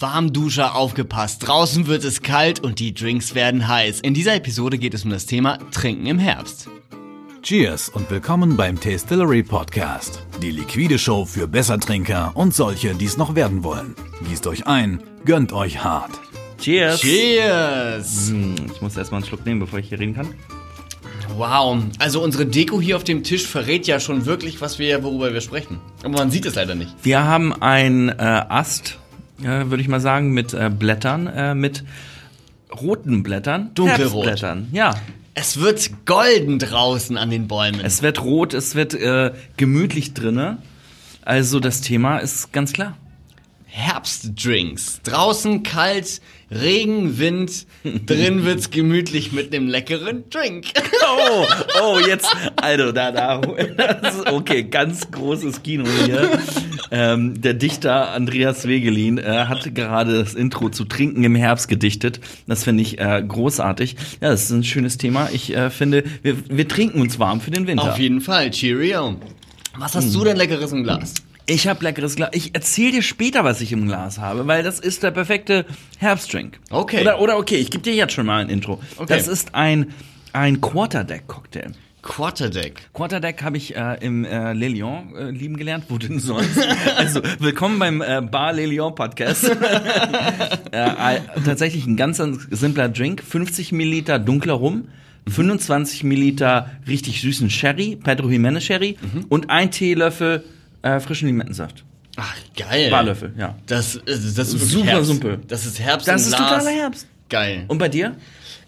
Warmduscher aufgepasst. Draußen wird es kalt und die Drinks werden heiß. In dieser Episode geht es um das Thema Trinken im Herbst. Cheers und willkommen beim Tastillery Podcast. Die liquide Show für Bessertrinker und solche, die es noch werden wollen. Gießt euch ein, gönnt euch hart. Cheers. Cheers! Hm, Ich muss erstmal einen Schluck nehmen, bevor ich hier reden kann. Wow, also unsere Deko hier auf dem Tisch verrät ja schon wirklich, was wir, worüber wir sprechen. Aber man sieht es leider nicht. Wir haben einen äh, Ast, äh, würde ich mal sagen, mit äh, Blättern, äh, mit roten Blättern. Dunkelrot. Herbstblättern, ja. Es wird golden draußen an den Bäumen. Es wird rot, es wird äh, gemütlich drinne. Also das Thema ist ganz klar. Herbstdrinks. Draußen kalt, Regen, Wind. Drin wird's gemütlich mit einem leckeren Drink. Oh, oh, jetzt, also da, da, okay, ganz großes Kino hier. Ähm, der Dichter Andreas Wegelin äh, hat gerade das Intro zu Trinken im Herbst gedichtet. Das finde ich äh, großartig. Ja, das ist ein schönes Thema. Ich äh, finde, wir, wir trinken uns warm für den Winter. Auf jeden Fall. Cheerio. Was hast du denn leckeres im Glas? Ich habe leckeres Glas. Ich erzähle dir später, was ich im Glas habe, weil das ist der perfekte Herbstdrink. Okay. Oder, oder okay, ich gebe dir jetzt schon mal ein Intro. Okay. Das ist ein, ein Quarterdeck-Cocktail. Quarterdeck. Quarterdeck habe ich äh, im äh, Le Lion äh, lieben gelernt. Wo denn sonst? also, willkommen beim äh, Bar Le Lion Podcast. äh, tatsächlich ein ganz simpler Drink. 50 Milliliter dunkler Rum. 25 Milliliter richtig süßen Sherry, Pedro Jimenez Sherry und ein Teelöffel äh, frischen Limettensaft. Ach, geil. Barlöffel, ja. Das, ist- das ist Super Herbst. simpel. Das ist Herbst Das im ist Glas. totaler Herbst. Geil. Und bei dir?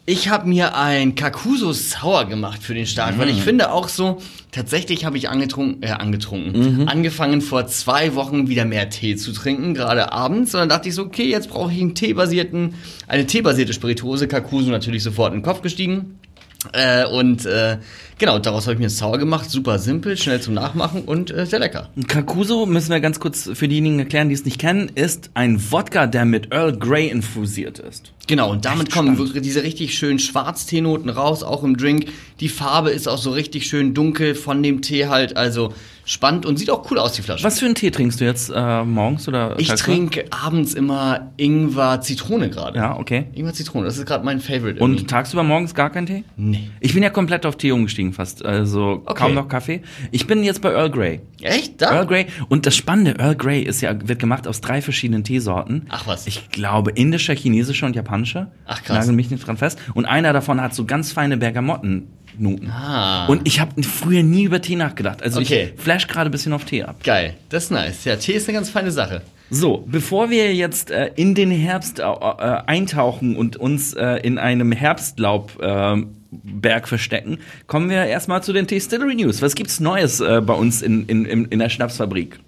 Ich habe mir ein Kakuso Sour gemacht für den Start, weil Mhm. ich finde auch so, tatsächlich habe ich angetrunken, äh, angetrunken, Mhm. angefangen vor zwei Wochen wieder mehr Tee zu trinken, gerade abends. Und dann dachte ich so, okay, jetzt brauche ich einen teebasierten, eine teebasierte Spirituose. Kakuso natürlich sofort in den Kopf gestiegen. Äh, und äh, genau, daraus habe ich mir ein Sour gemacht. Super simpel, schnell zum Nachmachen und äh, sehr lecker. Kakuso, müssen wir ganz kurz für diejenigen erklären, die es nicht kennen, ist ein Wodka, der mit Earl Grey infusiert ist. Genau, und damit Echt kommen spannend. diese richtig schönen Schwarzteenoten raus, auch im Drink. Die Farbe ist auch so richtig schön dunkel von dem Tee halt, also spannend und sieht auch cool aus, die Flasche. Was für einen Tee trinkst du jetzt äh, morgens oder? Ich trinke abends immer Ingwer Zitrone gerade. Ja, okay. Ingwer Zitrone, das ist gerade mein Favorite. Und irgendwie. tagsüber morgens gar kein Tee? Nee. Ich bin ja komplett auf Tee umgestiegen fast, also Okay. kaum noch Kaffee. Ich bin jetzt bei Earl Grey. Echt? Da? Earl Grey und das Spannende, Earl Grey ist ja wird gemacht aus drei verschiedenen Teesorten. Ach was. Ich glaube indischer, chinesischer und japanischer. Ach, krass. Nagel mich nicht dran fest. Und einer davon hat so ganz feine Bergamottennoten. Ah. Und ich habe früher nie über Tee nachgedacht. Also Okay. ich flash gerade ein bisschen auf Tee ab. Geil, das ist nice. Ja, Tee ist eine ganz feine Sache. So, bevor wir jetzt äh, in den Herbst äh, äh, eintauchen und uns äh, in einem Herbstlaubberg äh, Berg verstecken, kommen wir erstmal zu den Distillery News. Was gibt's Neues äh, bei uns in, in, in, der Schnapsfabrik?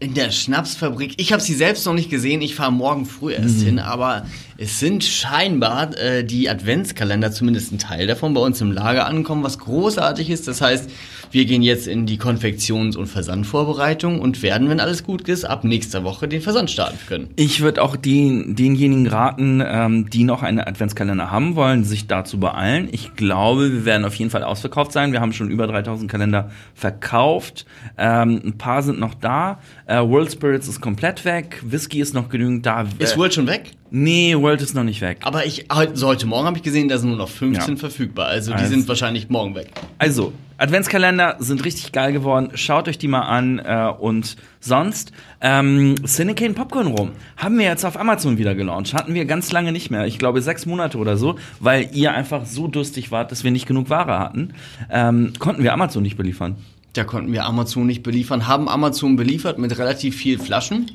In der Schnapsfabrik. Ich habe sie selbst noch nicht gesehen. Ich fahre morgen früh erst Mhm. hin. Aber es sind scheinbar äh, die Adventskalender, zumindest ein Teil davon, bei uns im Lager angekommen, was großartig ist. Das heißt, wir gehen jetzt in die Konfektions- und Versandvorbereitung und werden, wenn alles gut ist, ab nächster Woche den Versand starten können. Ich würde auch die, denjenigen raten, ähm, die noch einen Adventskalender haben wollen, sich da zu beeilen. Ich glaube, wir werden auf jeden Fall ausverkauft sein. Wir haben schon über 3000 Kalender verkauft. Ähm, ein paar sind noch da. Äh, World Spirits ist komplett weg. Whisky ist noch genügend da. Ist Äh, World schon weg? Nee, World ist noch nicht weg. Aber ich heute, so heute Morgen habe ich gesehen, da sind nur noch 15 Ja. verfügbar. Also die Also- sind wahrscheinlich morgen weg. Also, Adventskalender sind richtig geil geworden. Schaut euch die mal an. Äh, und sonst, ähm, Cinecane Popcorn Rum haben wir jetzt auf Amazon wieder gelauncht. Hatten wir ganz lange nicht mehr. Ich glaube sechs Monate oder so, weil ihr einfach so durstig wart, dass wir nicht genug Ware hatten. Ähm, konnten wir Amazon nicht beliefern. Da konnten wir Amazon nicht beliefern, haben Amazon beliefert mit relativ viel Flaschen.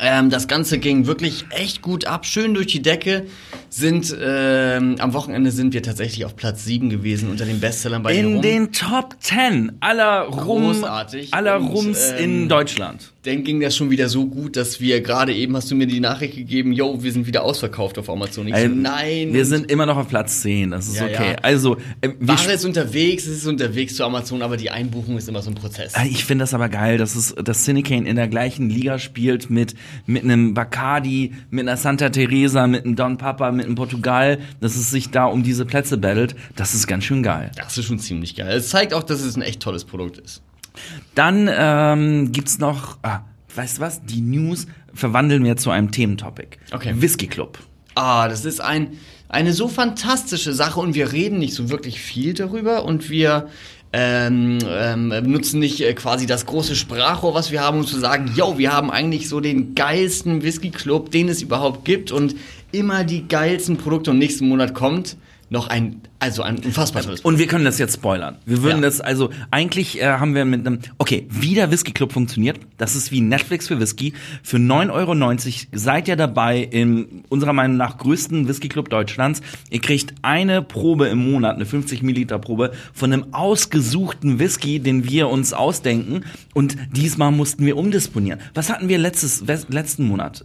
Ähm, das Ganze ging wirklich echt gut ab, schön durch die Decke. Sind ähm, am Wochenende sind wir tatsächlich auf Platz 7 gewesen unter den Bestsellern bei In den Top 10 aller Rum, Großartig. aller Und, Rums in ähm, Deutschland. Dann ging das schon wieder so gut, dass wir gerade eben hast du mir die Nachricht gegeben, yo, wir sind wieder ausverkauft auf Amazon. Ich so, nein. Wir sind immer noch auf Platz 10, das ist Ja, okay. ja. Also, äh, wir Ware ist unterwegs, es ist unterwegs zu Amazon, aber die Einbuchung ist immer so ein Prozess. Ah, Ich finde das aber geil, dass es dass Cinecane in der gleichen Liga spielt mit mit einem Bacardi, mit einer Santa Teresa, mit einem Don Papa, mit einem Portugal, dass es sich da um diese Plätze battelt. Das ist ganz schön geil. Das ist schon ziemlich geil. Es zeigt auch, dass es ein echt tolles Produkt ist. Dann ähm, gibt's noch, ah, weißt du was? Die News verwandeln wir zu einem Thementopic. Okay. Whisky Club. Ah, das ist ein, eine so fantastische Sache und wir reden nicht so wirklich viel darüber und wir ähm, ähm, nutzen nicht äh, quasi das große Sprachrohr, was wir haben, um zu sagen, yo, wir haben eigentlich so den geilsten Whisky Club, den es überhaupt gibt und immer die geilsten Produkte und nächsten Monat kommt noch ein, also ein unfassbar tolles Und wir können das jetzt spoilern. Wir würden Ja. das, also eigentlich äh, haben wir mit einem, okay, wie der Whisky Club funktioniert, das ist wie Netflix für Whisky. Für 9,90 Euro seid ihr dabei im unserer Meinung nach größten Whisky Club Deutschlands. Ihr kriegt eine Probe im Monat, eine 50 Milliliter Probe von einem ausgesuchten Whisky, den wir uns ausdenken. Und diesmal mussten wir umdisponieren. Was hatten wir letztes, letzten Monat?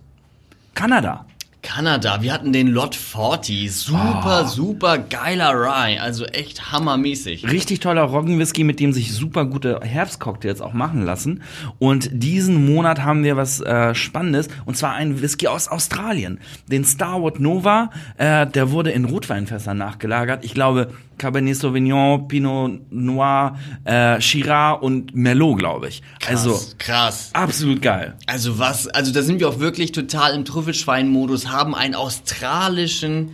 Kanada. Kanada, wir hatten den Lot 40, super, Ah. super geiler Rye, also echt hammermäßig. Richtig toller Roggenwhisky, mit dem sich super gute Herbstcocktails auch machen lassen. Und diesen Monat haben wir was äh, Spannendes, und zwar einen Whisky aus Australien. Den Starwood Nova, äh, der wurde in Rotweinfässern nachgelagert. Ich glaube, Cabernet Sauvignon, Pinot Noir, äh, Shiraz und Merlot, glaube ich. Also, krass. absolut geil. Also was, also da sind wir auch wirklich total im Trüffelschwein-Modus, haben einen australischen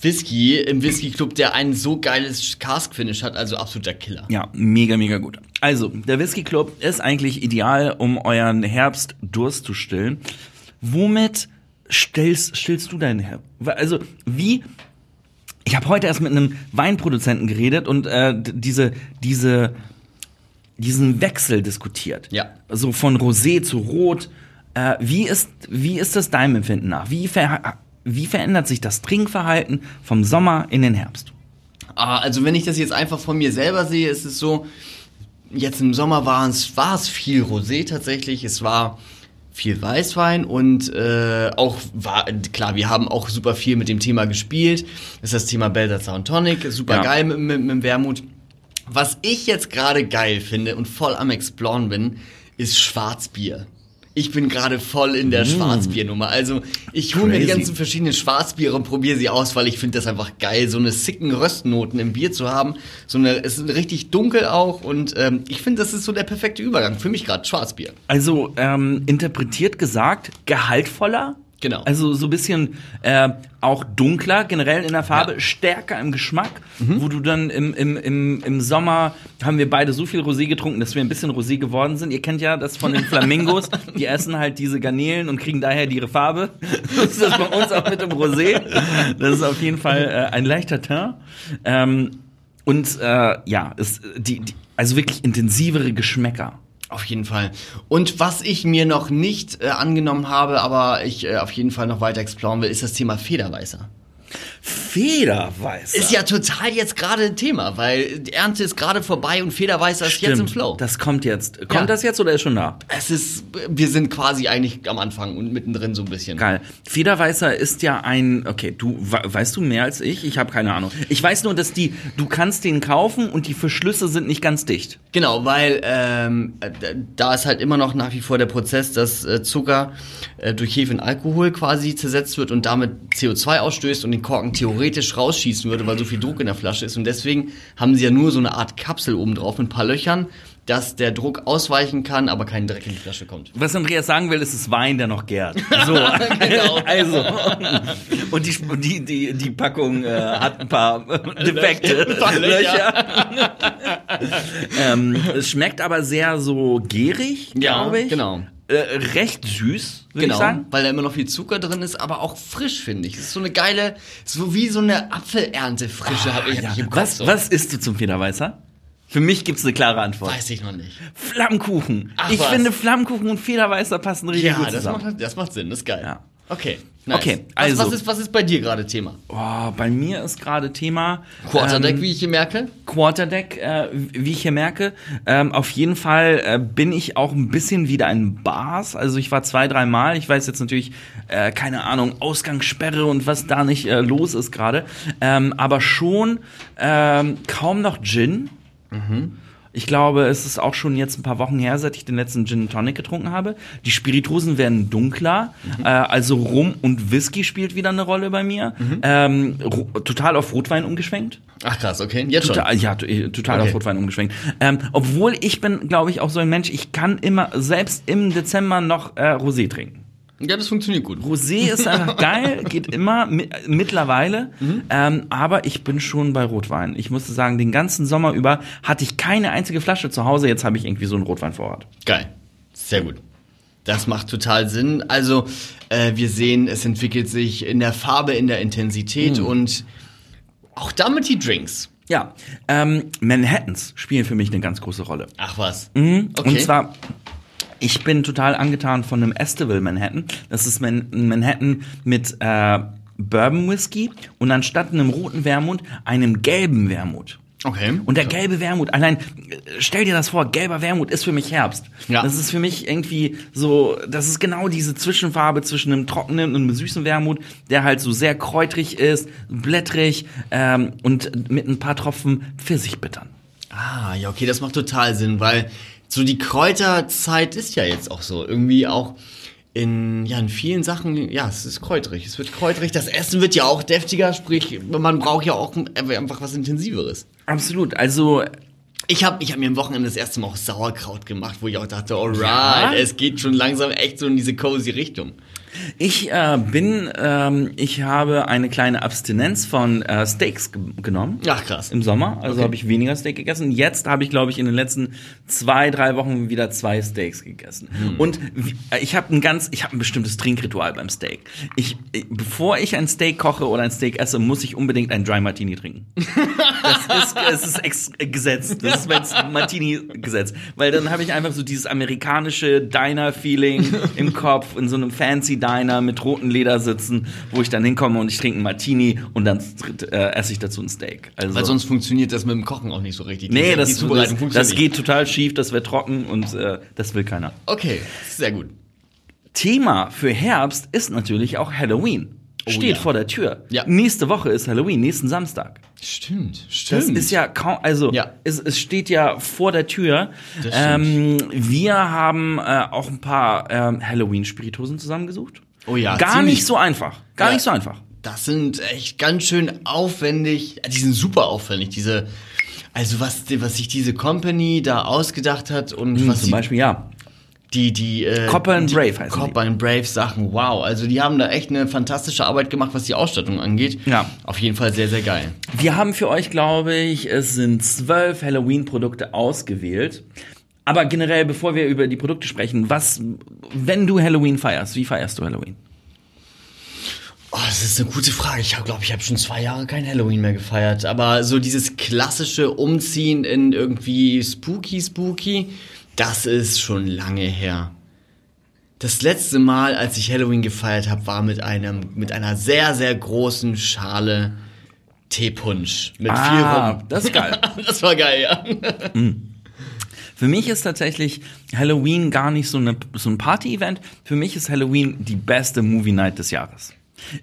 Whisky im Whisky Club, der ein so geiles Cask-Finish hat, also absoluter Killer. Ja, mega, mega gut. Also, der Whisky Club ist eigentlich ideal, um euren Herbstdurst zu stillen. Womit stillst, stillst du deinen Herbst? Also, wie ich habe heute erst mit einem Weinproduzenten geredet und äh, diese, diese, diesen Wechsel diskutiert. Ja. So von Rosé zu Rot. Äh, wie, ist, wie ist das deinem Empfinden nach? Wie, ver wie verändert sich das Trinkverhalten vom Sommer in den Herbst? Ah, also wenn ich das jetzt einfach von mir selber sehe, ist es so, jetzt im Sommer war es, war es viel Rosé tatsächlich, es war viel Weißwein und äh, auch war klar, wir haben auch super viel mit dem Thema gespielt. Das ist das Thema Belser und Tonic, super Ja. geil mit, mit, mit dem Wermut. Was ich jetzt gerade geil finde und voll am Exploren bin, ist Schwarzbier. Ich bin gerade voll in der Schwarzbiernummer. Also ich hole mir die ganzen verschiedenen Schwarzbiere und probiere sie aus, weil ich finde das einfach geil, so eine sicken Röstnoten im Bier zu haben. So eine, es ist richtig dunkel auch und ähm, ich finde, das ist so der perfekte Übergang für mich gerade Schwarzbier. Also ähm, interpretiert gesagt, gehaltvoller. Genau. Also so ein bisschen äh, auch dunkler generell in der Farbe, Ja. stärker im Geschmack, wo du dann im, im, im, im Sommer haben wir beide so viel Rosé getrunken, dass wir ein bisschen Rosé geworden sind. Ihr kennt ja das von den Flamingos, die essen halt diese Garnelen und kriegen daher ihre Farbe. Das ist das bei uns auch mit dem Rosé. Das ist auf jeden Fall äh, ein leichter Teint. Ähm, und äh, ja, ist die, die, also wirklich intensivere Geschmäcker. Auf jeden Fall. Und was ich mir noch nicht äh, angenommen habe, aber ich äh, auf jeden Fall noch weiter exploren will, ist das Thema Federweißer. Federweißer. Ist ja total jetzt gerade ein Thema, weil die Ernte ist gerade vorbei und Federweißer ist jetzt im Flow. Das kommt jetzt. Kommt Ja. das jetzt oder ist schon da? es ist, wir sind quasi eigentlich am Anfang und mittendrin so ein bisschen. Geil. Federweißer ist ja ein, okay, du we- weißt du mehr als ich? Ich habe keine Ahnung. Ich weiß nur, dass die, du kannst den kaufen und die Verschlüsse sind nicht ganz dicht. Genau, weil ähm, äh, da ist halt immer noch nach wie vor der Prozess, dass äh, Zucker äh, durch Hefe in Alkohol quasi zersetzt wird und damit CO2 ausstößt und den Korken theoretisch rausschießen würde, weil so viel Druck in der Flasche ist. Und deswegen haben sie ja nur so eine Art Kapsel oben drauf mit ein paar Löchern, dass der Druck ausweichen kann, aber kein Dreck in die Flasche kommt. Was Andreas sagen will, ist es Wein, der noch gärt. So, Genau. also. Und die, die, die, die Packung äh, hat ein paar Defekte, Ein paar Löcher. ähm, es schmeckt aber sehr so Ja, glaube ich. genau. Äh, recht süß, würde Genau, ich sagen. weil da immer noch viel Zucker drin ist, aber auch frisch, finde ich. Es ist so eine geile, so wie so eine Apfelernte-Frische habe ich, hab Ja. ich im Kopf. Was, so. was isst du zum Federweißer? Für mich gibt's eine klare Antwort. Weiß ich noch nicht. Flammkuchen. Ach, ich was? finde Flammkuchen und Federweißer passen richtig Ja, gut das zusammen. macht, das macht Sinn, das ist geil. Ja. Okay, nice. Okay, was, also- was, ist, was ist bei dir gerade Thema? Oh, bei mir ist gerade Thema Quarterdeck, ähm, wie ich hier merke? Quarterdeck, äh, wie ich hier merke. Ähm, auf jeden Fall äh, bin ich auch ein bisschen wieder ein Bars. Also ich war zwei, drei Mal. Ich weiß jetzt natürlich, äh, keine Ahnung, Ausgangssperre und was da nicht äh, los ist gerade. Ähm, aber schon ähm, kaum noch Gin. Ich glaube, es ist auch schon jetzt ein paar Wochen her, seit ich den letzten Gin Tonic getrunken habe. Die Spirituosen werden dunkler. Äh, also Rum und Whisky spielt wieder eine Rolle bei mir. Ähm, ro- total auf Rotwein umgeschwenkt. Ach krass, okay, jetzt schon. Total, ja, t- äh, total Okay. auf Rotwein umgeschwenkt. Ähm, obwohl ich bin, glaube ich, auch so ein Mensch, ich kann immer selbst im Dezember noch äh, Rosé trinken. Ja, das funktioniert gut. Rosé ist einfach geil, geht immer mi mittlerweile. Mhm. Ähm, aber ich bin schon bei Rotwein. Ich musste sagen, den ganzen Sommer über hatte ich keine einzige Flasche zu Hause. Jetzt habe ich irgendwie so einen Rotweinvorrat. Geil. Sehr gut. Das macht total Sinn. Also, äh, wir sehen, es entwickelt sich in der Farbe, in der Intensität Mhm. und auch damit die Drinks. Ja, ähm, Manhattans spielen für mich eine ganz große Rolle. Ach was. Mhm. Okay. Und zwar, ich bin total angetan von einem Estival Manhattan. Das ist Man ein Manhattan mit äh, Bourbon Whisky und anstatt einem roten Wermut einem gelben Wermut. Okay. Und der gelbe Wermut, allein, stell dir das vor, gelber Wermut ist für mich Herbst. Ja. Das ist für mich irgendwie so, das ist genau diese Zwischenfarbe zwischen einem trockenen und einem süßen Wermut, der halt so sehr kräutrig ist, blättrig ähm, und mit ein paar Tropfen Pfirsichbittern. Ah, ja, okay, das macht total Sinn, weil so die Kräuterzeit ist ja jetzt auch so. Irgendwie auch in, ja, in vielen Sachen, ja, es ist kräuterig. Es wird kräuterig. Das Essen wird ja auch deftiger, sprich, man braucht ja auch einfach was Intensiveres. Absolut, also Ich habe ich hab mir am Wochenende das erste Mal auch Sauerkraut gemacht, wo ich auch dachte, alright, Ja? es geht schon langsam echt so in diese cozy Richtung. Ich äh, bin, ähm, ich habe eine kleine Abstinenz von äh, Steaks ge genommen. Ach, krass. Im Sommer, also Okay. habe ich weniger Steak gegessen. Jetzt habe ich, glaube ich, in den letzten zwei, drei Wochen wieder zwei Steaks gegessen. Hm. Und äh, ich habe ein ganz, ich habe ein bestimmtes Trinkritual beim Steak. Ich, ich, bevor ich ein Steak koche oder ein Steak esse, muss ich unbedingt ein Dry Martini trinken. Das ist, es ist ex Gesetz. Das ist mein Martini-Gesetz. Weil dann habe ich einfach so dieses amerikanische Diner-Feeling im Kopf, in so einem fancy Diner mit roten Ledersitzen, wo ich dann hinkomme und ich trinke einen Martini und dann äh, esse ich dazu ein Steak. Also, Weil sonst funktioniert das mit dem Kochen auch nicht so richtig. nee, Die- das, die Zubereitung das, das geht total schief, das wird trocken und äh, das will keiner. Okay, sehr gut. Thema für Herbst ist natürlich auch Halloween. Steht Oh ja. vor der Tür. Ja. Nächste Woche ist Halloween, nächsten Samstag. Stimmt, stimmt. Das ist ja kaum, also Ja. es, es steht ja vor der Tür. Ähm, wir haben äh, auch ein paar ähm, Halloween-Spirituosen zusammengesucht. Oh ja, Gar ziemlich- nicht so einfach. Gar Ja. nicht so einfach. Das sind echt ganz schön aufwendig. Die sind super aufwendig. Diese, also was, was sich diese Company da ausgedacht hat und was Zum Beispiel, ja. Die, die äh, Copper and die Brave heißen Copper and Brave Sachen. Wow, also die haben da echt eine fantastische Arbeit gemacht, was die Ausstattung angeht. Ja. Auf jeden Fall sehr, sehr geil. Wir haben für euch, glaube ich, es sind zwölf Halloween-Produkte ausgewählt. Aber generell, bevor wir über die Produkte sprechen, was, wenn du Halloween feierst, wie feierst du Halloween? Oh, das ist eine gute Frage. Ich glaube, ich habe schon zwei Jahre kein Halloween mehr gefeiert. Aber so dieses klassische Umziehen in irgendwie spooky, spooky, das ist schon lange her. Das letzte Mal, als ich Halloween gefeiert habe, war mit einem, mit einer sehr, sehr großen Schale Teepunsch. Mit Ah, viel Rum. das ist geil. das war geil, ja. Für mich ist tatsächlich Halloween gar nicht so, eine, so ein Party-Event. Für mich ist Halloween die beste Movie-Night des Jahres.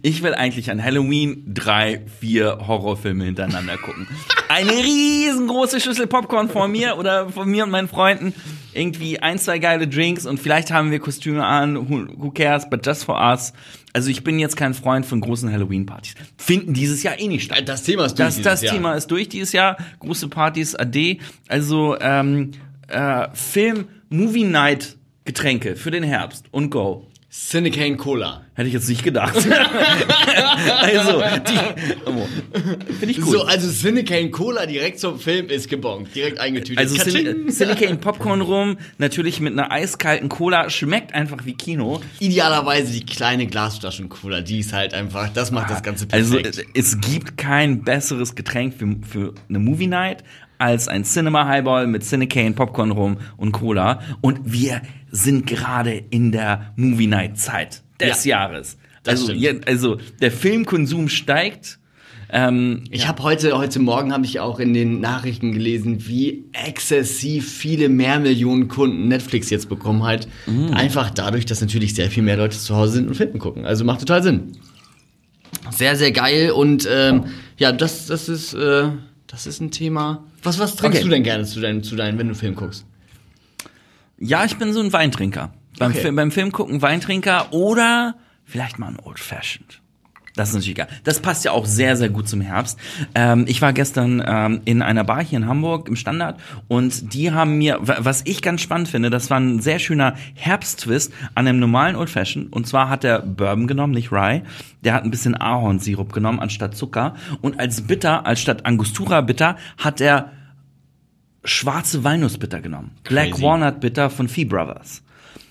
Ich will eigentlich an Halloween drei, vier Horrorfilme hintereinander gucken. Eine riesengroße Schüssel Popcorn vor mir oder von mir und meinen Freunden. Irgendwie ein, zwei geile Drinks und vielleicht haben wir Kostüme an. Who, cares, but just for us. Also ich bin jetzt kein Freund von großen Halloween-Partys. Finden dieses Jahr eh nicht statt. Das Thema ist durch Das, dieses das Jahr. Thema ist durch dieses Jahr. Große Partys, AD. Also ähm, äh, Film, Movie Night Getränke für den Herbst und Go. Cinecane Cola. Hätte ich jetzt nicht gedacht. also, die, oh, finde ich gut. So, also Cinecane Cola direkt zum Film ist gebongt. Direkt eingetütet. also Katsching. Cin- Silicane Popcorn rum, natürlich mit einer eiskalten Cola, schmeckt einfach wie Kino. Idealerweise die kleine Glasflaschen Cola, die ist halt einfach, das macht das Ganze Also perfekt. es gibt kein besseres Getränk für, für eine Movie Night als ein Cinema Highball mit Cinecane, Popcorn rum und Cola. Und wir sind gerade in der Movie Night Zeit des Ja, Jahres. Also, je- also der Filmkonsum steigt. Ähm, ich habe heute, heute Morgen habe ich auch in den Nachrichten gelesen, wie exzessiv viele mehr Millionen Kunden Netflix jetzt bekommen hat. Mm. Einfach dadurch, dass natürlich sehr viel mehr Leute zu Hause sind und Filme gucken. Also macht total Sinn. Sehr, sehr geil und ähm, ja, das, das ist, äh, das ist ein Thema. Was, was trinkst Okay. du denn gerne zu deinen, zu deinen, wenn du Film guckst? ja, ich bin so ein Weintrinker. Beim, Okay. Film, beim Film gucken Weintrinker oder vielleicht mal ein Old Fashioned. Das ist natürlich geil. Das passt ja auch sehr, sehr gut zum Herbst. Ähm, ich war gestern ähm, in einer Bar hier in Hamburg im Standard und die haben mir, wa- was ich ganz spannend finde, das war ein sehr schöner Herbsttwist an einem normalen Old Fashioned. Und zwar hat der Bourbon genommen, nicht Rye. Der hat ein bisschen Ahornsirup genommen anstatt Zucker. Und als Bitter, als statt Angostura Bitter, hat er schwarze Walnussbitter genommen. Black Crazy. Walnut Bitter von Fee Brothers.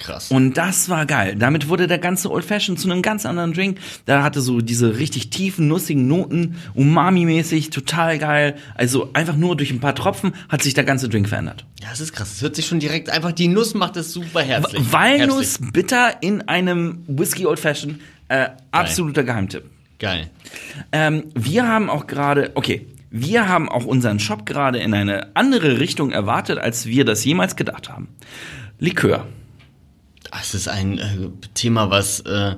Krass. Und das war geil. Damit wurde der ganze Old Fashioned zu einem ganz anderen Drink. Da hatte so diese richtig tiefen, nussigen Noten, Umami-mäßig, total geil. Also einfach nur durch ein paar Tropfen hat sich der ganze Drink verändert. ja, es ist krass. Es hört sich schon direkt einfach, die Nuss macht es super herzlich. Walnuss Herzlich. bitter in einem Whisky Old Fashioned. Äh, absoluter Geheimtipp. Geil. Ähm, wir haben auch gerade, okay, wir haben auch unseren Shop gerade in eine andere Richtung erwartet, als wir das jemals gedacht haben. Likör. Das ist ein äh, Thema, was äh,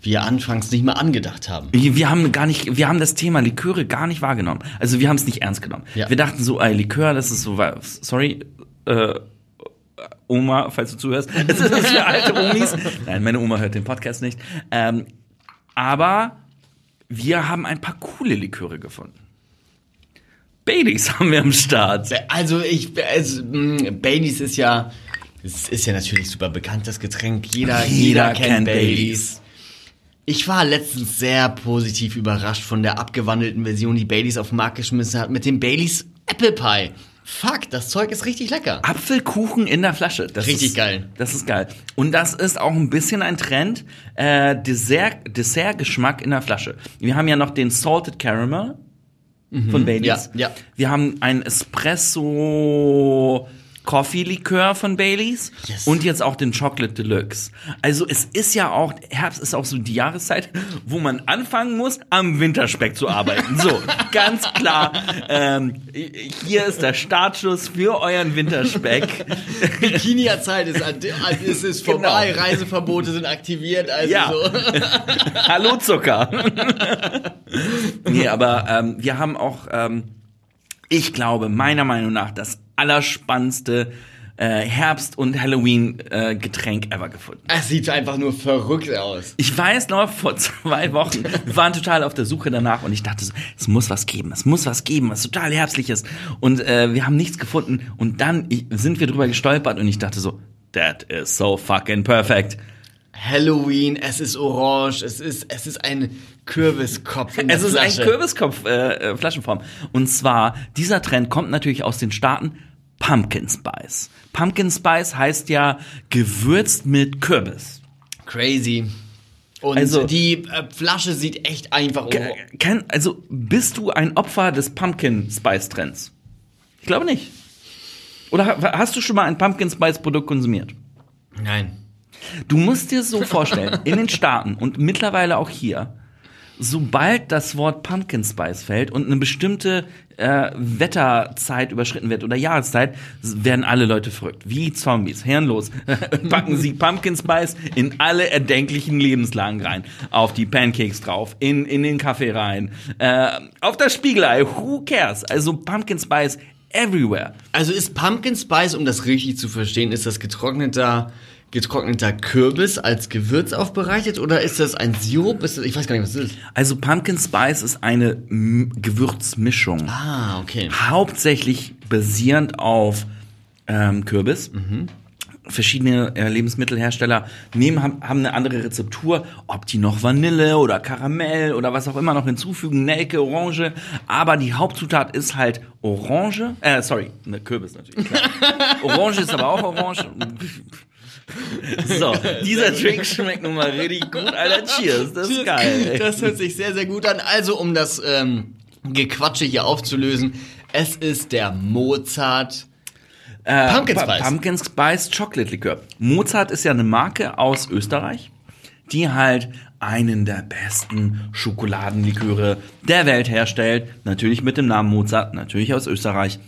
wir anfangs nicht mal angedacht haben. Wir haben gar nicht, wir haben das Thema Liköre gar nicht wahrgenommen. Also wir haben es nicht ernst genommen. Ja. Wir dachten so, ey, Likör, das ist so, sorry, äh, Oma, falls du zuhörst, das ist das für alte Omis. Nein, meine Oma hört den Podcast nicht. Ähm, aber wir haben ein paar coole Liköre gefunden. Baileys haben wir am Start. Also ich, also, mh, Baileys ist ja, es ist ja natürlich super bekannt, das Getränk. Jeder, jeder, Jeder kennt, Baileys. Ich war letztens sehr positiv überrascht von der abgewandelten Version, die Baileys auf den Markt geschmissen hat, mit dem Baileys Apple Pie. Fuck, das Zeug ist richtig lecker. Apfelkuchen in der Flasche. Das Richtig ist, geil. Das ist geil. Und das ist auch ein bisschen ein Trend. Äh, Dessert, Dessertgeschmack in der Flasche. Wir haben ja noch den Salted Caramel von Baileys. Mhm. Ja, ja. Wir haben ein Espresso Coffee-Likör von Baileys Yes. und jetzt auch den Chocolate Deluxe. Also es ist ja auch, Herbst ist auch so die Jahreszeit, wo man anfangen muss, am Winterspeck zu arbeiten. So, ganz klar. Ähm, hier ist der Startschuss für euren Winterspeck. Bikini-Zeit ist, es ist vorbei, Reiseverbote sind aktiviert, also Ja. so. Hallo Zucker. nee, aber ähm, wir haben auch, ähm, ich glaube, meiner Meinung nach das allerspannendste äh, Herbst- und Halloween-Getränk ever gefunden. Es sieht einfach nur verrückt aus. Ich weiß noch, vor zwei Wochen, wir waren total auf der Suche danach und ich dachte so, es muss was geben, es muss was geben, was total herbstliches. Und äh, wir haben nichts gefunden und dann ich, sind wir drüber gestolpert und ich dachte so, that is so fucking perfect. Halloween, es ist orange, es ist, es ist ein Kürbiskopf Es ist ein Flasche. Kürbiskopf äh, äh, Flaschenform. Und zwar, dieser Trend kommt natürlich aus den Staaten Pumpkin Spice. Pumpkin Spice heißt ja gewürzt mit Kürbis. Crazy. Und Also- die äh, Flasche sieht echt einfach Ke- orange. Kenn, also bist du ein Opfer des Pumpkin Spice Trends? Ich glaube nicht. Oder ha- hast du schon mal ein Pumpkin Spice Produkt konsumiert? Nein. Du musst dir so vorstellen, in den Staaten und mittlerweile auch hier, sobald das Wort Pumpkin Spice fällt und eine bestimmte äh, Wetterzeit überschritten wird oder Jahreszeit, werden alle Leute verrückt. Wie Zombies. Herrenlos. Packen sie Pumpkin Spice in alle erdenklichen Lebenslagen rein. Auf die Pancakes drauf, in, in den Kaffee rein, äh, auf das Spiegelei. Who cares? Also Pumpkin Spice everywhere. Also ist Pumpkin Spice, um das richtig zu verstehen, ist das getrockneter, getrockneter Kürbis als Gewürz aufbereitet oder ist das ein Sirup? Das, ich weiß gar nicht, was das ist. Also Pumpkin Spice ist eine M Gewürzmischung. Ah, okay. hauptsächlich basierend auf ähm, Kürbis. Verschiedene äh, Lebensmittelhersteller nehmen, haben, haben eine andere Rezeptur, ob die noch Vanille oder Karamell oder was auch immer noch hinzufügen, Nelke, Orange, aber die Hauptzutat ist halt Orange, äh, sorry, ne, Kürbis natürlich, klar. Orange ist aber auch Orange. So, dieser Drink schmeckt nun mal richtig gut, Alter, cheers, das ist geil. ey. Das hört sich sehr, sehr gut an. Also, um das ähm, Gequatsche hier aufzulösen, es ist der Mozart Pumpkin Pa- Spice. Pumpkin Spice Chocolate Likör. Mozart ist ja eine Marke aus Österreich, die halt einen der besten Schokoladenliköre der Welt herstellt. Natürlich mit dem Namen Mozart, natürlich aus Österreich.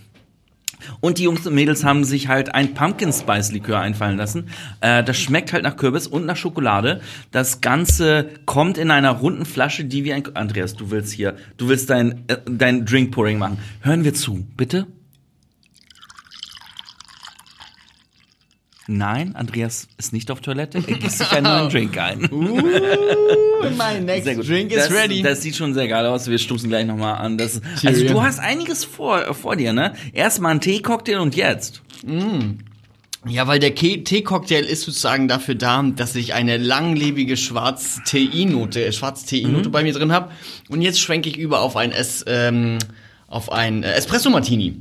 Und die Jungs und Mädels haben sich halt ein Pumpkin Spice Likör einfallen lassen. Äh, das schmeckt halt nach Kürbis und nach Schokolade. Das Ganze kommt in einer runden Flasche, die wie ein... Andreas, du willst hier, du willst dein, äh, dein Drink Pouring machen. Hören wir zu, bitte. Nein, Andreas ist nicht auf Toilette. Er gießt sich einen neuen Drink ein. My next drink is das, ready. Das sieht schon sehr geil aus. Wir stoßen gleich nochmal an. Das, also du hast einiges vor, vor dir, ne? Erstmal ein Teecocktail und jetzt. Ja, weil der Teecocktail ist sozusagen dafür da, dass ich eine langlebige Schwarz-TI-Note, äh, Schwarz-TI-Note bei mir drin habe. Und jetzt schwenke ich über auf ein, es, ähm, auf ein äh, Espresso-Martini.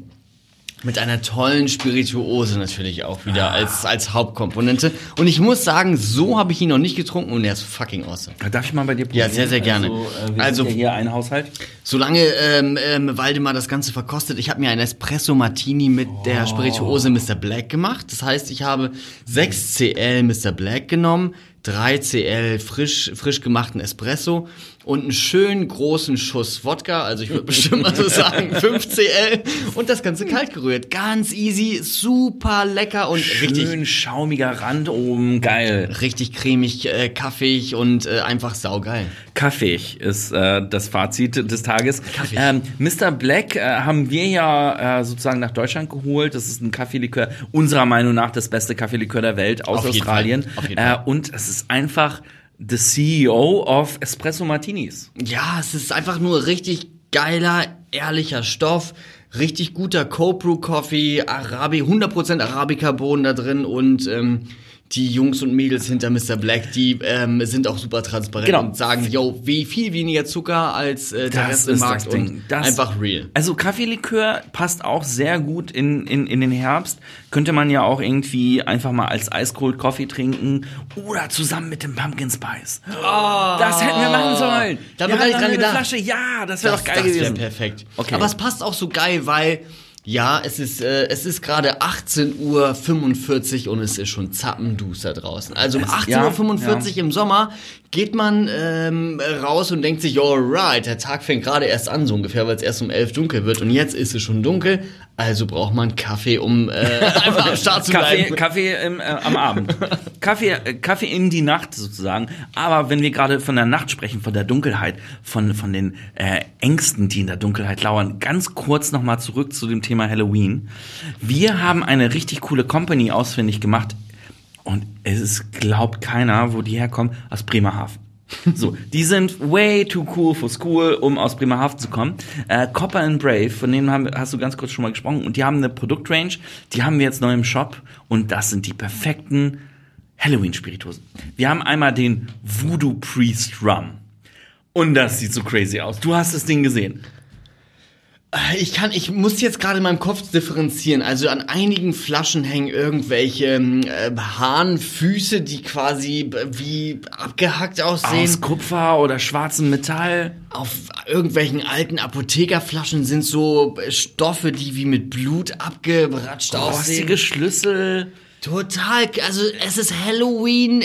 Mit einer tollen Spirituose natürlich auch wieder als, als Hauptkomponente. Und ich muss sagen, so habe ich ihn noch nicht getrunken und er ist fucking awesome. Darf ich mal bei dir probieren? Ja, sehr, sehr gerne. Also, äh, wir Also- sind ja hier ein Haushalt. Solange ähm, ähm, Waldemar das Ganze verkostet, ich habe mir ein Espresso Martini mit der Spirituose Mr. Black gemacht. Das heißt, ich habe 6 CL Mr. Black genommen, 3 CL frisch, frisch gemachten Espresso und einen schönen großen Schuss Wodka, also ich würde bestimmt mal so sagen 5 CL und das Ganze kalt gerührt. Ganz easy, super lecker und richtig Schön schaumiger Rand oben, geil. richtig cremig, äh, kaffeig und äh, einfach saugeil. Kaffeeig ist äh, das Fazit des Tages. Kaffeeig. Ähm, Mr. Black äh, haben wir ja äh, sozusagen nach Deutschland geholt. Das ist ein Kaffeelikör, unserer Meinung nach das beste Kaffeelikör der Welt aus Auf jeden Australien. Fall. Auf jeden Äh, Fall. und es ist einfach the CEO of Espresso Martinis. Ja, es ist einfach nur richtig geiler, ehrlicher Stoff. Richtig guter Cold Coffee, Arabi, 100% Arabica-Bohnen da drin und ähm, die Jungs und Mädels hinter Mr. Black, die ähm, sind auch super transparent Genau. und sagen, yo, wie viel weniger Zucker als äh, der Das Rest im ist Markt das und Das- einfach real. Also Kaffeelikör passt auch sehr gut in, in, in den Herbst. Könnte man ja auch irgendwie einfach mal als Ice Cold Coffee trinken oder zusammen mit dem Pumpkin Spice. das hätten wir machen sollen. Da hab wir ich gar nicht haben dran eine gedacht. Flasche, ja, das wäre Das, doch geil das wäre gewesen. perfekt. Okay. Aber es passt auch so geil, weil ja, es ist äh, es ist gerade 18:45 Uhr und es ist schon zappenduster draußen. Also um Es- 18:45 ja, Uhr im Sommer geht man ähm, raus und denkt sich, alright, der Tag fängt gerade erst an so ungefähr, weil es erst um 11 dunkel wird und jetzt ist es schon dunkel, also braucht man Kaffee, um äh, einfach am Start zu Kaffee, bleiben. Kaffee im, äh, am Abend. Kaffee, äh, Kaffee in die Nacht sozusagen. Aber wenn wir gerade von der Nacht sprechen, von der Dunkelheit, von, von den äh, Ängsten, die in der Dunkelheit lauern, ganz kurz nochmal zurück zu dem Thema Halloween. Wir haben eine richtig coole Company ausfindig gemacht und es ist, glaubt keiner, wo die herkommen, aus Bremerhaven. So, die sind way too cool for school, um aus Bremerhaven zu kommen. Äh, Copper and Brave, von denen haben, hast du ganz kurz schon mal gesprochen, und die haben eine Produktrange, die haben wir jetzt neu im Shop und das sind die perfekten Halloween-Spirituosen. Wir haben einmal den Voodoo Priest Rum. Und das sieht so crazy aus. Du hast das Ding gesehen. Ich kann, ich muss jetzt gerade in meinem Kopf differenzieren. Also an einigen Flaschen hängen irgendwelche ähm, äh, Hahnfüße, die quasi äh, wie abgehackt aussehen. Aus Kupfer oder schwarzem Metall. Auf irgendwelchen alten Apothekerflaschen sind so äh, Stoffe, die wie mit Blut abgeratscht aussehen. Rostige Schlüssel. Total, also es ist Halloween,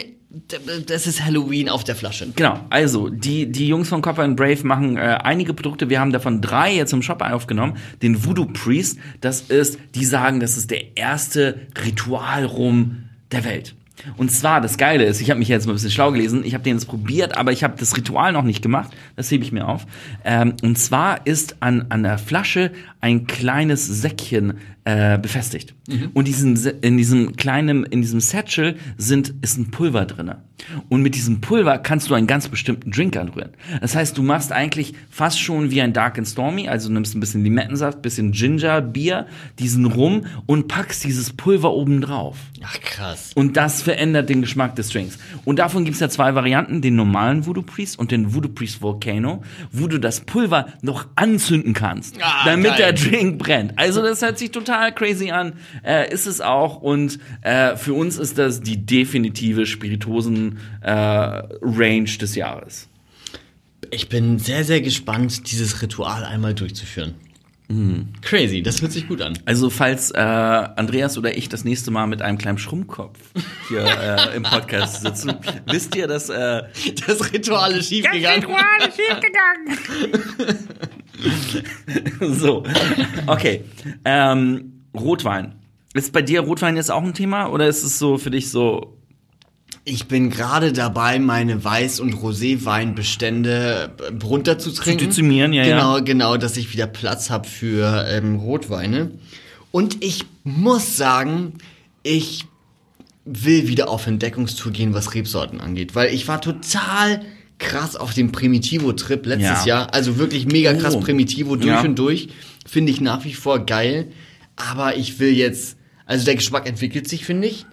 das ist Halloween auf der Flasche. Genau, also die, die Jungs von Copper and Brave machen äh, einige Produkte. Wir haben davon drei jetzt im Shop aufgenommen. Den Voodoo Priest, das ist, die sagen, das ist der erste Ritualrum der Welt. Und zwar, das Geile ist, ich habe mich jetzt mal ein bisschen schlau gelesen, ich habe den jetzt probiert, aber ich habe das Ritual noch nicht gemacht, das hebe ich mir auf. Ähm, und zwar ist an, an der Flasche ein kleines Säckchen äh, befestigt. Und diesen, Se- in diesem kleinen, in diesem Satchel sind, ist ein Pulver drinne. Und mit diesem Pulver kannst du einen ganz bestimmten Drink anrühren. Das heißt, du machst eigentlich fast schon wie ein Dark and Stormy, also nimmst ein bisschen Limettensaft, bisschen Ginger, Bier, diesen Rum und packst dieses Pulver oben drauf. Ach krass. Und das verändert den Geschmack des Drinks. Und davon gibt's ja zwei Varianten, den normalen Voodoo Priest und den Voodoo Priest Volcano, wo du das Pulver noch anzünden kannst, Ah, damit geil. der Drink brennt. Also das hört sich total crazy an, äh, ist es auch. Und äh, für uns ist das die definitive Spiritosen äh, Range des Jahres. Ich bin sehr, sehr gespannt, dieses Ritual einmal durchzuführen. Crazy, das hört sich gut an. Also falls äh, Andreas oder ich das nächste Mal mit einem kleinen Schrumpfkopf hier äh, im Podcast sitzen, wisst ihr, dass äh, Das Ritual ist schiefgegangen. so, okay. Ähm, Rotwein. Ist bei dir Rotwein jetzt auch ein Thema oder ist es so für dich so? Ich bin gerade dabei, meine Weiß- und Roséweinbestände äh, runterzutrinken. Zu dezimieren, ja, genau, ja. Genau, dass ich wieder Platz habe für ähm, Rotweine. Und ich muss sagen, ich will wieder auf Entdeckungstour gehen, was Rebsorten angeht, weil ich war total krass auf dem Primitivo-Trip letztes Ja. Jahr. Also wirklich mega krass Oh. Primitivo durch Ja. und durch. Finde ich nach wie vor geil. Aber ich will jetzt, also der Geschmack entwickelt sich, finde ich.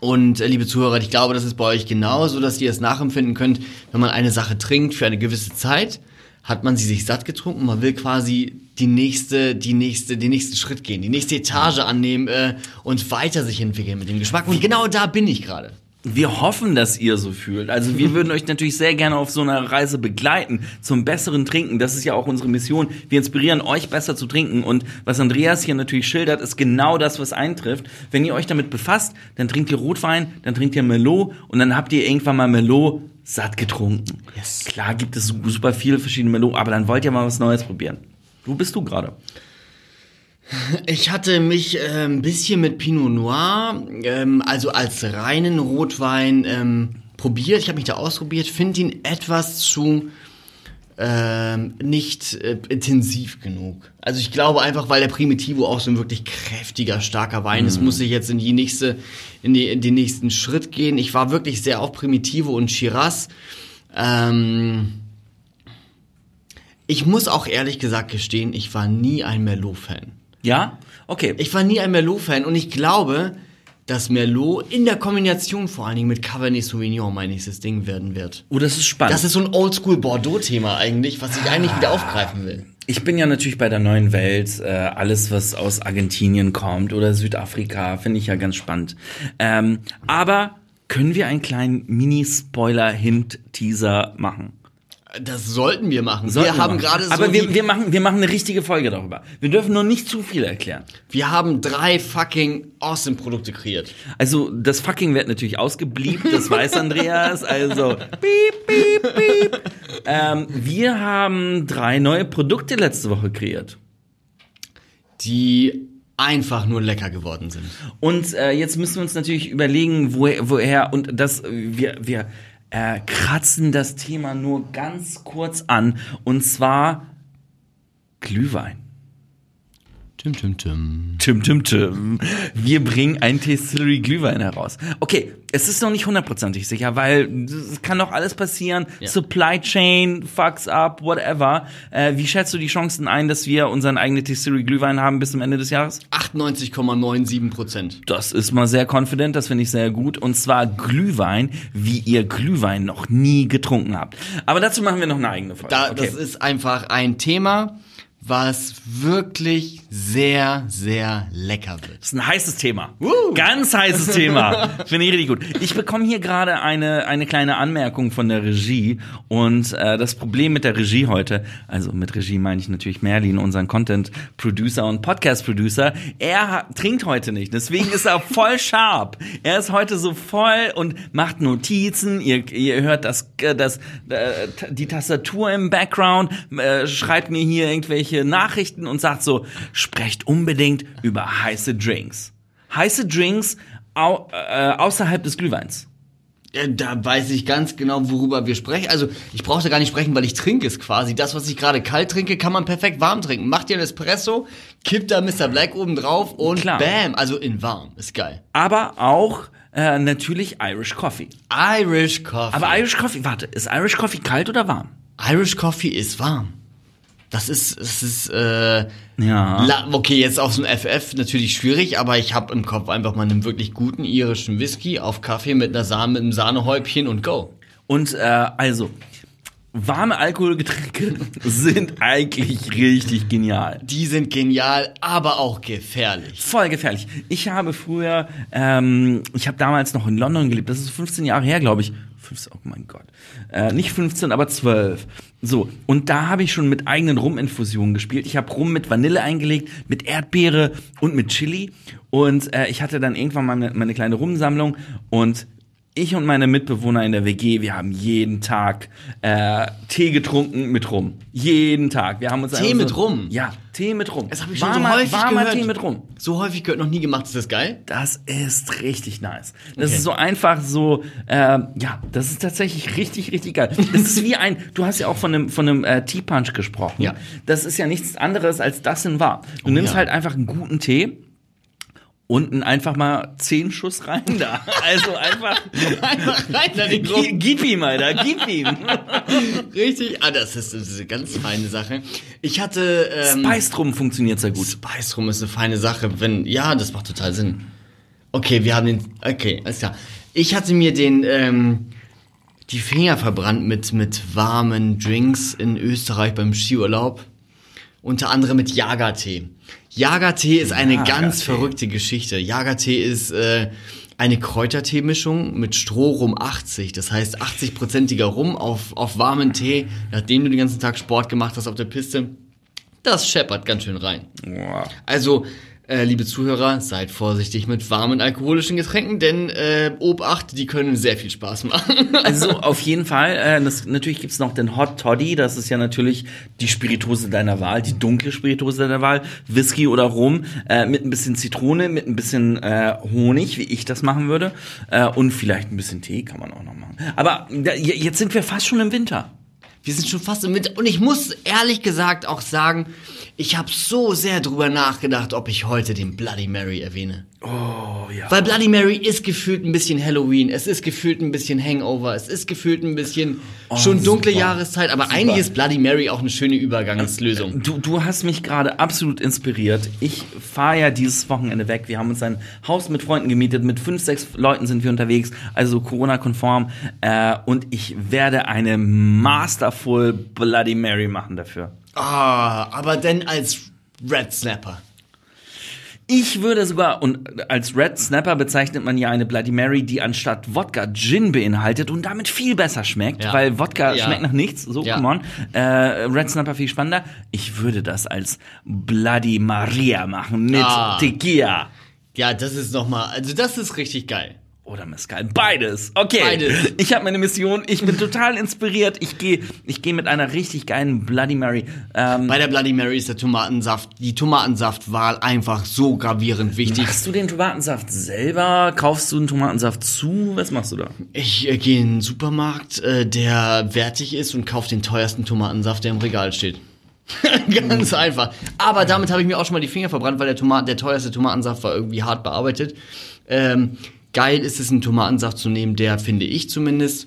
Und äh, liebe Zuhörer, ich glaube, das ist bei euch genauso, dass ihr es nachempfinden könnt, wenn man eine Sache trinkt für eine gewisse Zeit, hat man sie sich satt getrunken, man will quasi die nächste, die nächste, den nächsten Schritt gehen, die nächste Etage annehmen äh, und weiter sich entwickeln mit dem Geschmack. Und genau da bin ich gerade. Wir hoffen, dass ihr so fühlt. Also wir würden euch natürlich sehr gerne auf so einer Reise begleiten zum besseren Trinken. Das ist ja auch unsere Mission. Wir inspirieren euch besser zu trinken. Und was Andreas hier natürlich schildert, ist genau das, was eintrifft. Wenn ihr euch damit befasst, dann trinkt ihr Rotwein, dann trinkt ihr Merlot und dann habt ihr irgendwann mal Merlot satt getrunken. Yes. Klar gibt es super viele verschiedene Merlot, aber dann wollt ihr mal was Neues probieren. Wo bist du gerade? Ich hatte mich äh, ein bisschen mit Pinot Noir, ähm, also als reinen Rotwein ähm, probiert. Ich habe mich da ausprobiert, finde ihn etwas zu ähm, nicht äh, intensiv genug. Also ich glaube einfach, weil der Primitivo auch so ein wirklich kräftiger, starker Wein ist, muss ich jetzt in die nächste, in, die, in den nächsten Schritt gehen. Ich war wirklich sehr auf Primitivo und Shiraz. Ähm, ich muss auch ehrlich gesagt gestehen, ich war nie ein Merlot-Fan. Ja? Okay. Ich war nie ein Merlot-Fan und ich glaube, dass Merlot in der Kombination vor allen Dingen mit Cabernet Sauvignon mein nächstes Ding werden wird. oh, das ist spannend. Das ist so ein Oldschool-Bordeaux-Thema eigentlich, was ich eigentlich wieder aufgreifen will. Ich bin ja natürlich bei der neuen Welt, äh, alles was aus Argentinien kommt oder Südafrika, finde ich ja ganz spannend. Ähm, aber können wir einen kleinen Mini-Spoiler-Hint-Teaser machen? Das sollten wir machen. Sollten wir haben gerade so Aber wir, wir, machen, wir machen eine richtige Folge darüber. Wir dürfen nur nicht zu viel erklären. wir haben drei fucking awesome Produkte kreiert. Also das fucking wird natürlich ausgebliebt, das weiß Andreas. Also piep, piep, piep. Ähm, wir haben drei neue Produkte letzte Woche kreiert. Die einfach nur lecker geworden sind. Und äh, jetzt müssen wir uns natürlich überlegen, woher, woher und das wir wir äh, kratzen das Thema nur ganz kurz an und zwar Glühwein. Tim, tim, tim. Tim, tim, tim. Wir bringen ein Distillery Glühwein heraus. Okay, es ist noch nicht hundertprozentig sicher, weil es kann doch alles passieren. Ja. Supply Chain, fucks up, whatever. Äh, wie schätzt du die Chancen ein, dass wir unseren eigenen Distillery Glühwein haben bis zum Ende des Jahres? 98,97 Prozent. Das ist mal sehr confident, das finde ich sehr gut. Und zwar Glühwein, wie ihr Glühwein noch nie getrunken habt. Aber dazu machen wir noch eine eigene Folge. Da, okay. Das ist einfach ein Thema, was wirklich sehr, sehr lecker wird. Das ist ein heißes Thema. Ganz heißes Thema. Finde ich richtig gut. Ich bekomme hier gerade eine, eine kleine Anmerkung von der Regie. Und äh, das Problem mit der Regie heute, also mit Regie meine ich natürlich Merlin, unseren Content-Producer und Podcast-Producer, er trinkt heute nicht. Deswegen ist er voll sharp. Er ist heute so voll und macht Notizen. Ihr, ihr hört das, äh, das, äh, die Tastatur im Background, äh, schreibt mir hier irgendwelche Nachrichten und sagt so, sprecht unbedingt über heiße Drinks. Heiße Drinks au, äh, außerhalb des Glühweins. Da weiß ich ganz genau, worüber wir sprechen. Also, ich brauchte gar nicht sprechen, weil ich trinke es quasi. Das, was ich gerade kalt trinke, kann man perfekt warm trinken. Macht ihr ein Espresso, kippt da Mr. Black oben drauf und Klar. bam. Also in warm. Ist geil. Aber auch äh, natürlich Irish Coffee. Irish Coffee. Aber Irish Coffee, warte, ist Irish Coffee kalt oder warm? Irish Coffee ist warm. Das ist, es ist, äh, Ja. la, okay, jetzt auf so einem FF natürlich schwierig, aber ich habe im Kopf einfach mal einen wirklich guten irischen Whisky auf Kaffee mit einer Sahne, mit einem Sahnehäubchen und go. Und äh, also, warme Alkoholgetränke sind eigentlich richtig genial. Die sind genial, aber auch gefährlich. Voll gefährlich. Ich habe früher, ähm, ich habe damals noch in London gelebt, das ist 15 Jahre her, glaube ich. 15, oh mein Gott. Äh, nicht 15, aber 12. So, und da habe ich schon mit eigenen Ruminfusionen gespielt. Ich habe Rum mit Vanille eingelegt, mit Erdbeere und mit Chili. Und äh, ich hatte dann irgendwann meine, meine kleine Rumsammlung und ich und meine Mitbewohner in der WG, wir haben jeden Tag äh, Tee getrunken mit Rum. Jeden Tag. Wir haben uns Tee mit Rum? Ja, Tee mit Rum. Das habe ich schon warmer, so häufig warmer gehört. Tee mit Rum. So häufig gehört, noch nie gemacht. Ist das geil? Das ist richtig nice. Das Okay. ist so einfach so, äh, ja, das ist tatsächlich richtig, richtig geil. Das ist wie ein, du hast ja auch von einem, von einem äh, Tea Punch gesprochen. Ja. Das ist ja nichts anderes als das in wahr. Du nimmst ja. halt einfach einen guten Tee unten einfach mal zehn Schuss rein da. Also einfach, Einfach rein da den gib ihm, Alter, gib ihm. Richtig. Ah, das ist, das ist eine ganz feine Sache. Ich hatte. Ähm, Spice drum funktioniert sehr gut. Spice rum ist eine feine Sache. Wenn, ja, das macht total Sinn. Okay, wir haben den. Okay, alles klar. Ich hatte mir den, ähm, die Finger verbrannt mit, mit warmen Drinks in Österreich beim Skiurlaub. Unter anderem mit Jagertee. Jagertee ist eine ganz Jagertee. verrückte Geschichte. Jagertee ist äh, eine Kräuterteemischung mit Strohrum 80. Das heißt 80-prozentiger Rum auf, auf warmen Tee, nachdem du den ganzen Tag Sport gemacht hast auf der Piste. Das scheppert ganz schön rein. Wow. Also, äh, liebe Zuhörer, seid vorsichtig mit warmen alkoholischen Getränken, denn äh, Obacht, die können sehr viel Spaß machen. Also auf jeden Fall, äh, das, natürlich gibt's noch den Hot Toddy, das ist ja natürlich die Spirituose deiner Wahl, die dunkle Spirituose deiner Wahl, Whisky oder Rum, äh, mit ein bisschen Zitrone, mit ein bisschen äh, Honig, wie ich das machen würde, äh, und vielleicht ein bisschen Tee kann man auch noch machen. Aber da, jetzt sind wir fast schon im Winter. Wir sind schon fast im Winter. Und ich muss ehrlich gesagt auch sagen, ich habe so sehr drüber nachgedacht, ob ich heute den Bloody Mary erwähne. Oh ja. Weil Bloody Mary ist gefühlt ein bisschen Halloween, es ist gefühlt ein bisschen Hangover, es ist gefühlt ein bisschen schon dunkle Oh, super. Jahreszeit, aber eigentlich ist Bloody Mary auch eine schöne Übergangslösung. Du, du hast mich gerade absolut inspiriert. Ich fahre ja dieses Wochenende weg. Wir haben uns ein Haus mit Freunden gemietet. Mit fünf, sechs Leuten sind wir unterwegs, also Corona-konform. Äh, und ich werde eine Masterful Bloody Mary machen dafür. Ah, aber denn als Red Snapper. Ich würde sogar, und als Red Snapper bezeichnet man ja eine Bloody Mary, die anstatt Wodka Gin beinhaltet und damit viel besser schmeckt, Ja. weil Wodka Ja. schmeckt nach nichts, so, Ja. come on. Äh, Red Snapper viel spannender. Ich würde das als Bloody Maria machen mit Ah. Tequila. Ja, das ist nochmal, also das ist richtig geil. Oder Mescal. Beides. Okay. Beides. Ich habe meine Mission. Ich bin total inspiriert. Ich gehe ich geh mit einer richtig geilen Bloody Mary. Ähm, Bei der Bloody Mary ist der Tomatensaft, die Tomatensaftwahl einfach so gravierend wichtig. machst du den Tomatensaft selber? Kaufst du den Tomatensaft zu? Was machst du da? Ich äh, gehe in einen Supermarkt, äh, der wertig ist und kaufe den teuersten Tomatensaft, der im Regal steht. Ganz einfach. Aber damit habe ich mir auch schon mal die Finger verbrannt, weil der, Tomat der teuerste Tomatensaft war irgendwie hart bearbeitet. Ähm, geil ist es, einen Tomatensaft zu nehmen, der, finde ich zumindest,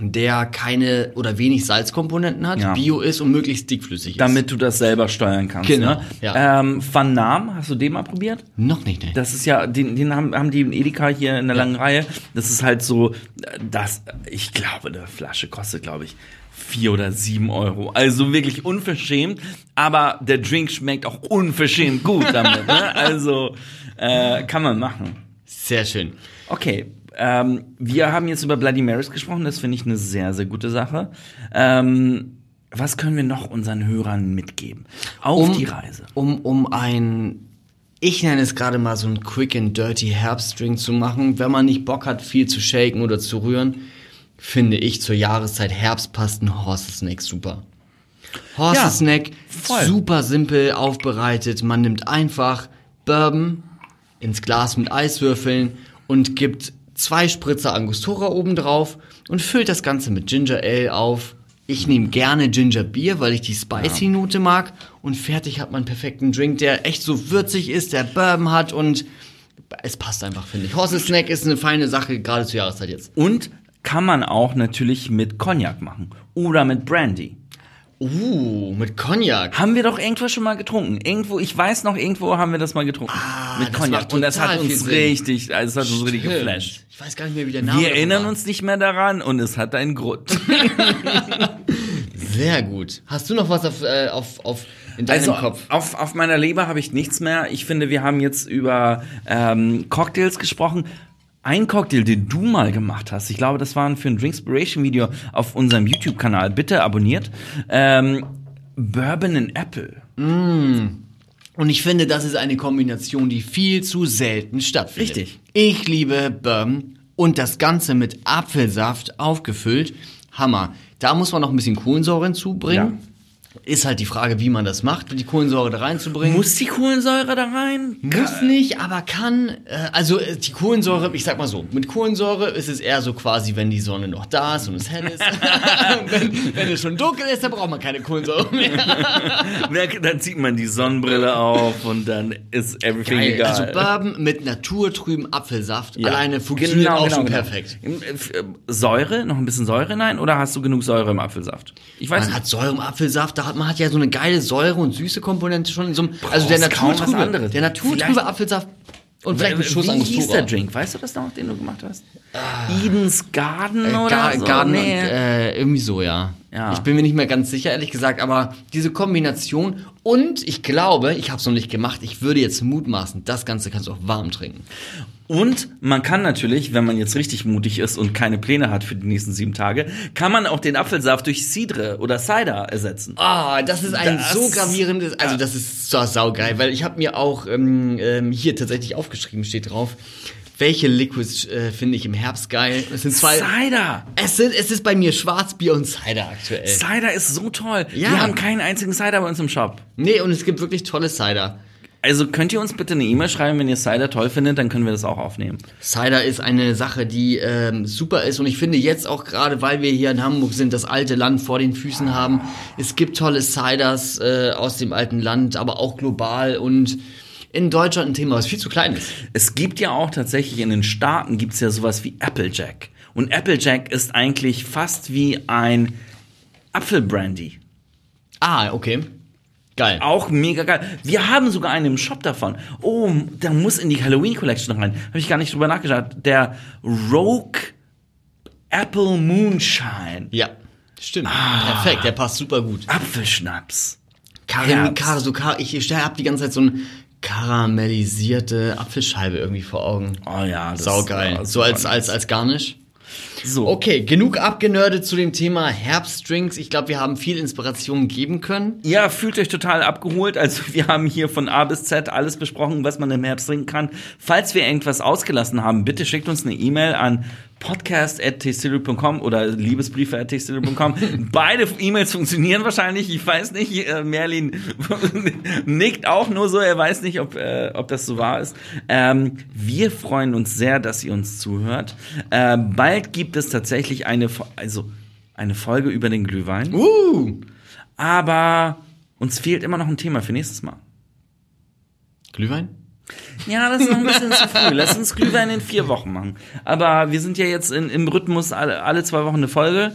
der keine oder wenig Salzkomponenten hat, Ja. bio ist und möglichst dickflüssig ist. Damit du das selber steuern kannst. Genau, Ne? ja. Ähm, Van Naam, hast du den mal probiert? Noch nicht, ne? Das ist ja, den, den haben, haben die in Edeka hier in der langen Reihe. Das ist halt so, das, ich glaube, eine Flasche kostet, glaube ich, vier oder sieben Euro. Also wirklich unverschämt. Aber der Drink schmeckt auch unverschämt gut damit. ne? Also äh, kann man machen. Sehr schön. Okay. Ähm, wir haben jetzt über Bloody Marys gesprochen. Das finde ich eine sehr, sehr gute Sache. Ähm, was können wir noch unseren Hörern mitgeben? Auf die Reise. Um, um ein, ich nenne es gerade mal so ein Quick and Dirty Herbstdrink zu machen, wenn man nicht Bock hat, viel zu shaken oder zu rühren, finde ich zur Jahreszeit Herbst passt ein Horse Snack super. Horse Ja, Snack, voll. super simpel aufbereitet. Man nimmt einfach Bourbon ins Glas mit Eiswürfeln und gibt zwei Spritzer Angostura oben drauf und füllt das Ganze mit Ginger Ale auf. Ich nehme gerne Ginger Beer, weil ich die spicy Note mag und fertig hat man einen perfekten Drink, der echt so würzig ist, der Bourbon hat und es passt einfach, finde ich. Horse Snack ist eine feine Sache, gerade zur Jahreszeit jetzt. Und kann man auch natürlich mit Cognac machen. Oder mit Brandy. Uh, mit Cognac. Haben wir doch irgendwo schon mal getrunken. Irgendwo, ich weiß noch, irgendwo haben wir das mal getrunken. mit das Cognac. Und das hat uns richtig, also das hat uns richtig geflasht. Ich weiß gar nicht mehr, wie der Name Wir erinnern war. uns nicht mehr daran und es hat einen Grund. Sehr gut. Hast du noch was auf, äh, auf, auf in deinem Also Kopf? auf, auf meiner Leber habe ich nichts mehr. Ich finde, wir haben jetzt über ähm, Cocktails gesprochen. Ein Cocktail, den du mal gemacht hast, ich glaube, das war für ein Drinkspiration-Video auf unserem YouTube-Kanal, bitte abonniert. Ähm, Bourbon and Apple. Und ich finde, das ist eine Kombination, die viel zu selten stattfindet. Richtig. Ich liebe Bourbon und das Ganze mit Apfelsaft aufgefüllt. Hammer. Da muss man noch ein bisschen Kohlensäure hinzubringen. Ist halt die Frage, wie man das macht, die Kohlensäure da reinzubringen. Muss die Kohlensäure da rein? Muss nicht, aber kann. Äh, also äh, die Kohlensäure, ich sag mal so, mit Kohlensäure ist es eher so quasi, wenn die Sonne noch da ist und es hell ist. wenn, wenn es schon dunkel ist, dann braucht man keine Kohlensäure mehr. Dann zieht man die Sonnenbrille auf und dann ist everything Geil. egal. Also Bourbon mit naturtrüben Apfelsaft Ja. alleine funktioniert Genau, auch genau, schon genau. perfekt. Äh, Säure, noch ein bisschen Säure rein oder hast du genug Säure im Apfelsaft? Ich weiß Man nicht. hat Säure im Apfelsaft, da hat man hat ja so eine geile Säure und süße Komponente schon in so einem. Also der Brauchst kaum was naturtrübe, der naturtrübe Apfelsaft und vielleicht ein Schuss Wie hieß der Drink? Weißt du das noch, den du gemacht hast? Eden's Garden Äh, oder Gar, so? Garden, Nee. äh, irgendwie so, ja. Ja. Ich bin mir nicht mehr ganz sicher, ehrlich gesagt, aber diese Kombination und ich glaube, ich habe es noch nicht gemacht, ich würde jetzt mutmaßen, das Ganze kannst du auch warm trinken. Und man kann natürlich, wenn man jetzt richtig mutig ist und keine Pläne hat für die nächsten sieben Tage, kann man auch den Apfelsaft durch Cidre oder Cider ersetzen. Ah, das ist ein Das- so gravierendes, also das ist so saugeil, weil ich habe mir auch ähm, ähm, hier tatsächlich aufgeschrieben, steht drauf, welche Liquids äh, finde ich im Herbst geil. Es sind zwei. Cider! Es, sind, es ist bei mir Schwarzbier und Cider aktuell. Cider ist so toll. Ja. Wir haben keinen einzigen Cider bei uns im Shop. Nee, und es gibt wirklich tolle Cider. Also könnt ihr uns bitte eine E-Mail schreiben, wenn ihr Cider toll findet, dann können wir das auch aufnehmen. Cider ist eine Sache, die ähm, super ist und ich finde jetzt auch gerade, weil wir hier in Hamburg sind, das alte Land vor den Füßen haben. Es gibt tolle Ciders äh, aus dem alten Land, aber auch global und in Deutschland ein Thema, was viel zu klein ist. Es gibt ja auch tatsächlich in den Staaten gibt's ja sowas wie Applejack. Und Applejack ist eigentlich fast wie ein Apfelbrandy. Ah, okay. Geil. Auch mega geil. Wir haben sogar einen im Shop davon. Oh, der muss in die Halloween Collection rein. Habe ich gar nicht drüber nachgeschaut. Der Rogue Apple Moonshine. Ja, stimmt. Perfekt, der passt super gut. Apfelschnaps. Karin. Kar, so Kar, ich habe die ganze Zeit so eine karamellisierte Apfelscheibe irgendwie vor Augen. Oh ja, das Saugeil. war so als, als, als Garnish. So. Okay, genug abgenördet zu dem Thema Herbstdrinks. Ich glaube, wir haben viel Inspiration geben können. Ja, fühlt euch total abgeholt. Also wir haben hier von A bis Z alles besprochen, was man im Herbst trinken kann. Falls wir irgendwas ausgelassen haben, bitte schickt uns eine E-Mail an podcast.tastillery.com oder liebesbriefe.tastillery.com. Beide E-Mails funktionieren wahrscheinlich. Ich weiß nicht, äh, Merlin nickt auch nur so. Er weiß nicht, ob, äh, ob das so wahr ist. Ähm, wir freuen uns sehr, dass ihr uns zuhört. Äh, bald gibt es tatsächlich eine, also eine Folge über den Glühwein. Uh! Aber uns fehlt immer noch ein Thema für nächstes Mal. Glühwein? Ja, das ist noch ein bisschen zu früh. Lass uns Glühwein in vier Wochen machen. Aber wir sind ja jetzt in, im Rhythmus alle, alle zwei Wochen eine Folge.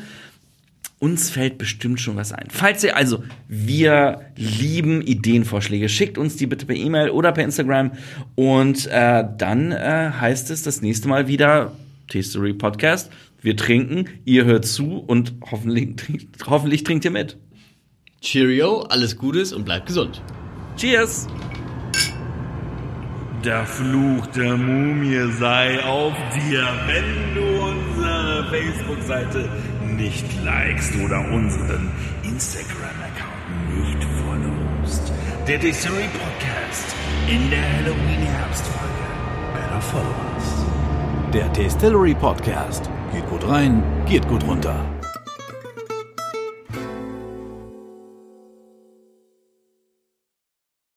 Uns fällt bestimmt schon was ein. Falls ihr, also, wir lieben Ideenvorschläge. Schickt uns die bitte per E-Mail oder per Instagram. Und äh, dann äh, heißt es das nächste Mal wieder Tastery Podcast. Wir trinken, ihr hört zu und hoffentlich, trinkt- hoffentlich trinkt ihr mit. Cheerio, alles Gutes und bleibt gesund. Cheers! Der Fluch der Mumie sei auf dir, wenn du unsere Facebook-Seite nicht likest oder unseren Instagram-Account nicht followst. Der Distillery Podcast in der Halloween-Herbstfolge. Better follow us. Der Tastillery Podcast. Geht gut rein, geht gut runter.